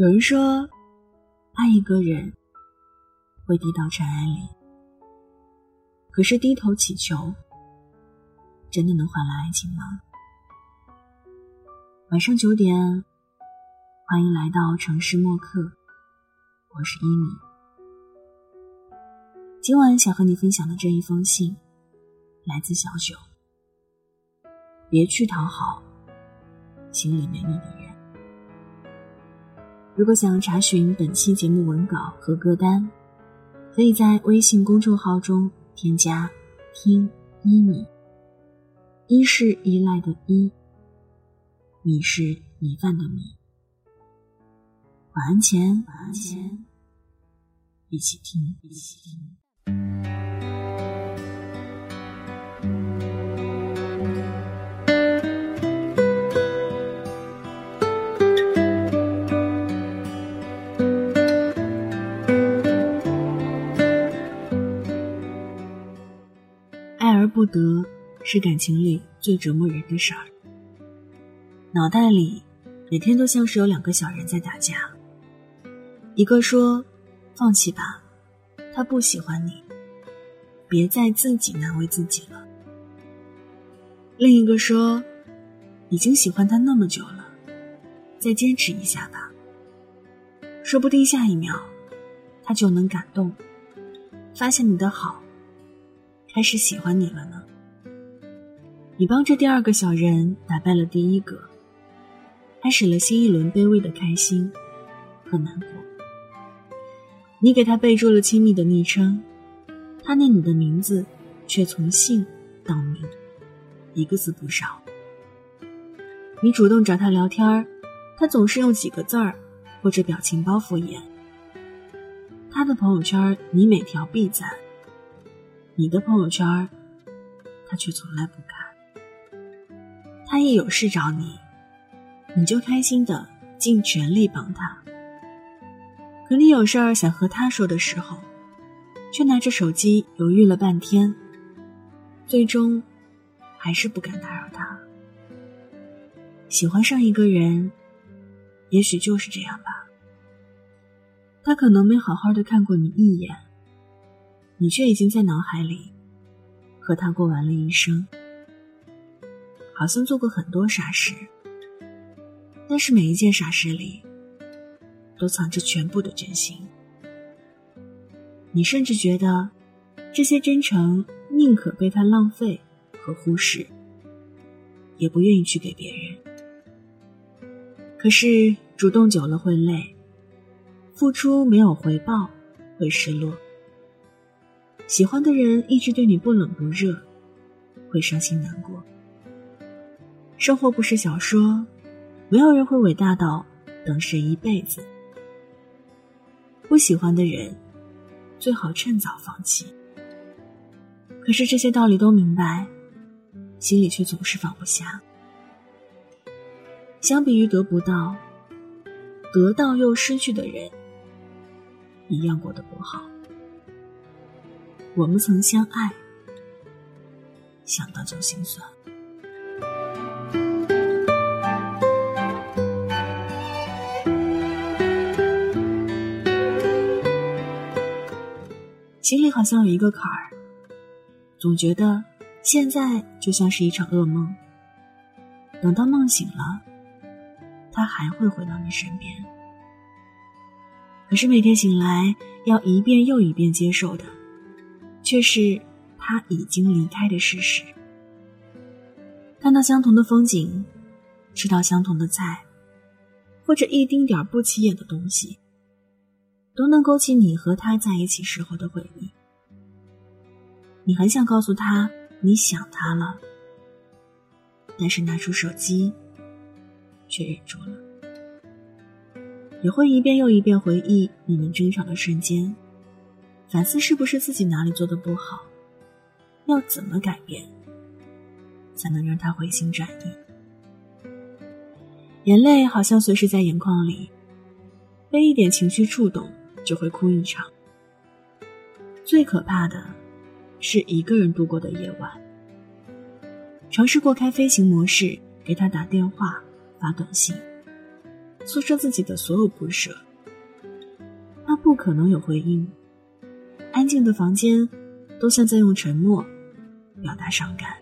有人说，爱一个人会低到尘埃里，可是低头祈求，真的能换来爱情吗？晚上九点，欢迎来到城市默客，我是一米。今晚想和你分享的这一封信，来自小九。别去讨好心里没你的人。如果想查询本期节目文稿和歌单，可以在微信公众号中添加“听一米”。一是依赖的依，米是米饭的米。晚安前，晚安前，一起听，一起听。不得是感情里最折磨人的事儿。脑袋里每天都像是有两个小人在打架，一个说：“放弃吧，他不喜欢你，别再自己难为自己了。”另一个说：“已经喜欢他那么久了，再坚持一下吧，说不定下一秒他就能感动，发现你的好。”开始喜欢你了呢。你帮着第二个小人打败了第一个，开始了新一轮卑微的开心和难过。你给他备注了亲密的昵称，他念你的名字却从姓到名，一个字不少。你主动找他聊天他总是用几个字儿或者表情包敷衍。他的朋友圈你每条必赞。你的朋友圈，他却从来不看。他一有事找你，你就开心的尽全力帮他。可你有事儿想和他说的时候，却拿着手机犹豫了半天，最终还是不敢打扰他。喜欢上一个人，也许就是这样吧。他可能没好好的看过你一眼。你却已经在脑海里和他过完了一生，好像做过很多傻事，但是每一件傻事里都藏着全部的真心。你甚至觉得这些真诚宁可被他浪费和忽视，也不愿意去给别人。可是主动久了会累，付出没有回报会失落。喜欢的人一直对你不冷不热，会伤心难过。生活不是小说，没有人会伟大到等谁一辈子。不喜欢的人，最好趁早放弃。可是这些道理都明白，心里却总是放不下。相比于得不到，得到又失去的人，一样过得不好。我们曾相爱，想到就心酸。心里好像有一个坎儿，总觉得现在就像是一场噩梦。等到梦醒了，他还会回到你身边。可是每天醒来，要一遍又一遍接受的。却是他已经离开的事实。看到相同的风景，吃到相同的菜，或者一丁点不起眼的东西，都能勾起你和他在一起时候的回忆。你很想告诉他你想他了，但是拿出手机，却忍住了。也会一遍又一遍回忆你们争吵的瞬间。反思是不是自己哪里做的不好，要怎么改变，才能让他回心转意？眼泪好像随时在眼眶里，被一点情绪触动就会哭一场。最可怕的，是一个人度过的夜晚。尝试过开飞行模式，给他打电话、发短信，诉说自己的所有不舍。他不可能有回应，安静的房间都像在用沉默表达伤感。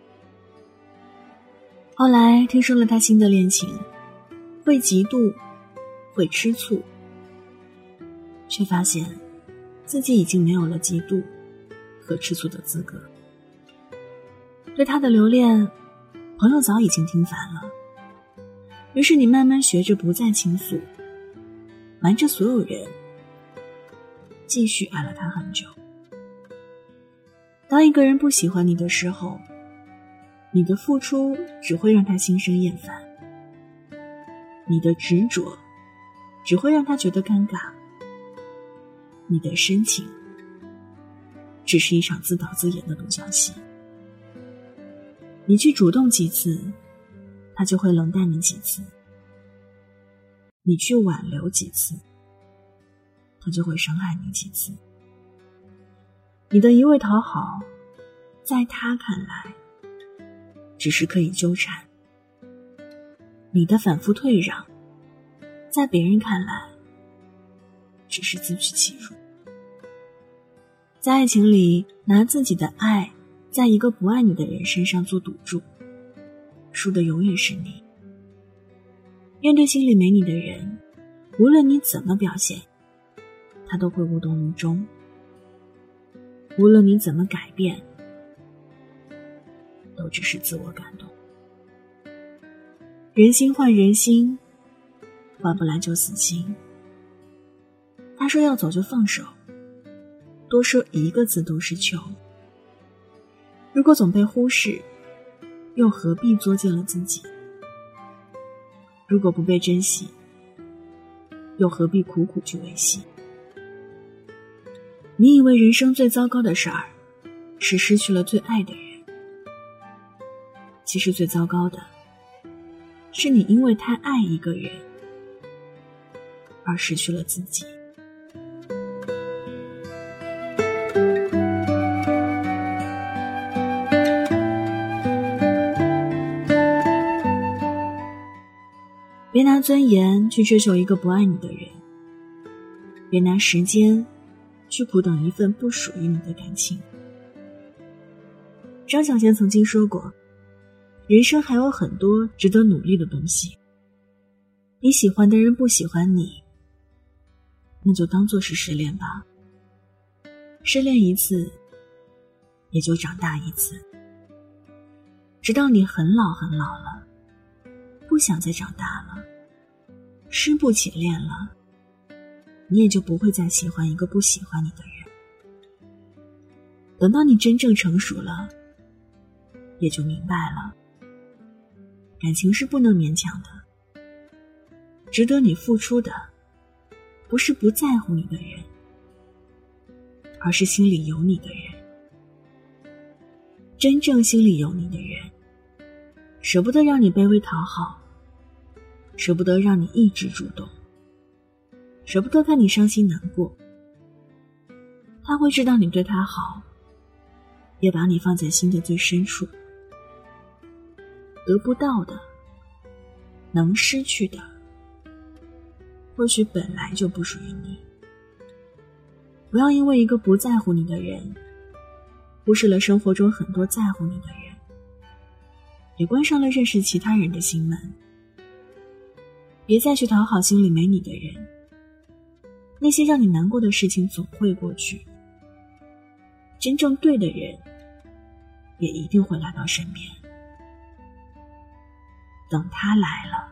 后来听说了他新的恋情，会嫉妒，会吃醋，却发现自己已经没有了嫉妒和吃醋的资格。对他的留恋，朋友早已经听烦了。于是你慢慢学着不再倾诉，瞒着所有人，继续爱了他很久。当一个人不喜欢你的时候，你的付出只会让他心生厌烦，你的执着只会让他觉得尴尬，你的深情只是一场自导自演的独角戏。你去主动几次，他就会冷淡你几次；你去挽留几次，他就会伤害你几次。你的一味讨好，在他看来只是可以纠缠；你的反复退让，在别人看来只是自取其辱。在爱情里，拿自己的爱。在一个不爱你的人身上做赌注，输的永远是你。面对心里没你的人，无论你怎么表现，他都会无动于衷；无论你怎么改变，都只是自我感动。人心换人心，换不来就死心。他说要走就放手，多说一个字都是求。如果总被忽视，又何必作践了自己？如果不被珍惜，又何必苦苦去维系？你以为人生最糟糕的事儿是失去了最爱的人，其实最糟糕的是你因为太爱一个人而失去了自己。别拿尊严去追求一个不爱你的人，别拿时间去苦等一份不属于你的感情。张小娴曾经说过：“人生还有很多值得努力的东西。你喜欢的人不喜欢你，那就当做是失恋吧。失恋一次，也就长大一次，直到你很老很老了。”不想再长大了，失不起恋了，你也就不会再喜欢一个不喜欢你的人。等到你真正成熟了，也就明白了，感情是不能勉强的。值得你付出的，不是不在乎你的人，而是心里有你的人。真正心里有你的人。舍不得让你卑微讨好，舍不得让你一直主动，舍不得看你伤心难过。他会知道你对他好，也把你放在心的最深处。得不到的，能失去的，或许本来就不属于你。不要因为一个不在乎你的人，忽视了生活中很多在乎你的人。也关上了认识其他人的心门。别再去讨好心里没你的人。那些让你难过的事情总会过去。真正对的人，也一定会来到身边。等他来了，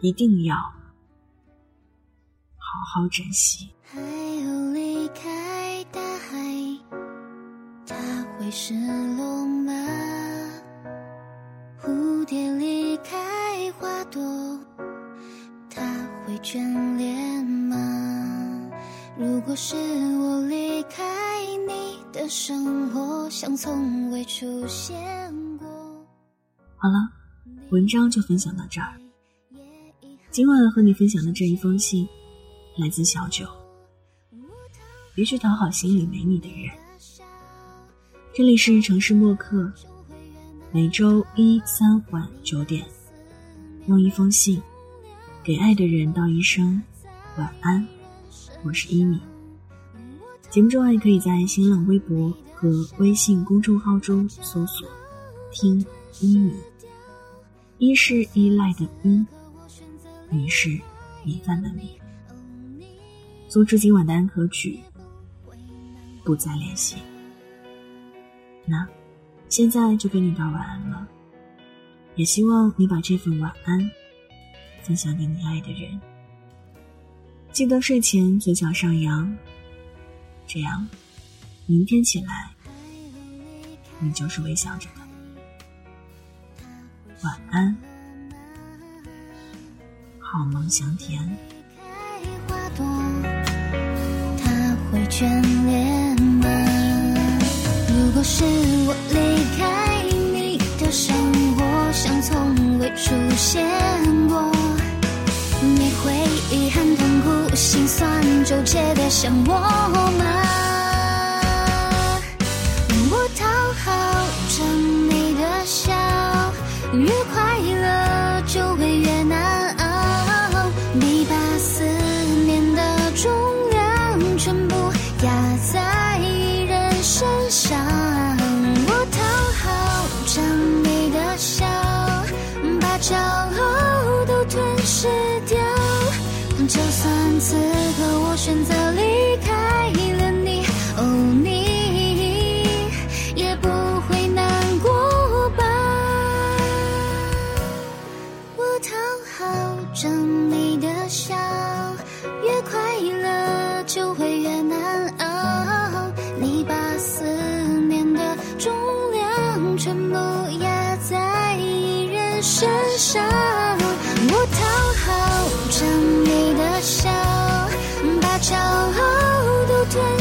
一定要好好珍惜。还有离开大海，他会是龙。蝶离开花朵，眷恋吗？如果是我离开你的生活，像从未出现过。好了，文章就分享到这儿。今晚和你分享的这一封信，来自小九。别去讨好心里没你的人。这里是城市默客。每周一、三晚九点，用一封信给爱的人道一声晚安。我是一米。节目中还可以在新浪微博和微信公众号中搜索“听一米”。一是依赖的依，米是米饭的米。送出今晚的安可曲，不再联系。那，现在就给你道晚安了。也希望你把这份晚安分享给你爱的人。记得睡前嘴角上扬，这样明天起来你就是微笑着的。晚安，好梦香甜。他会眷恋吗？如果是我离开你的生活像从未出现过，遗憾、痛苦、心酸、纠结的像我们？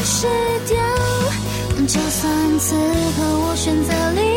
失掉。就算此刻我选择离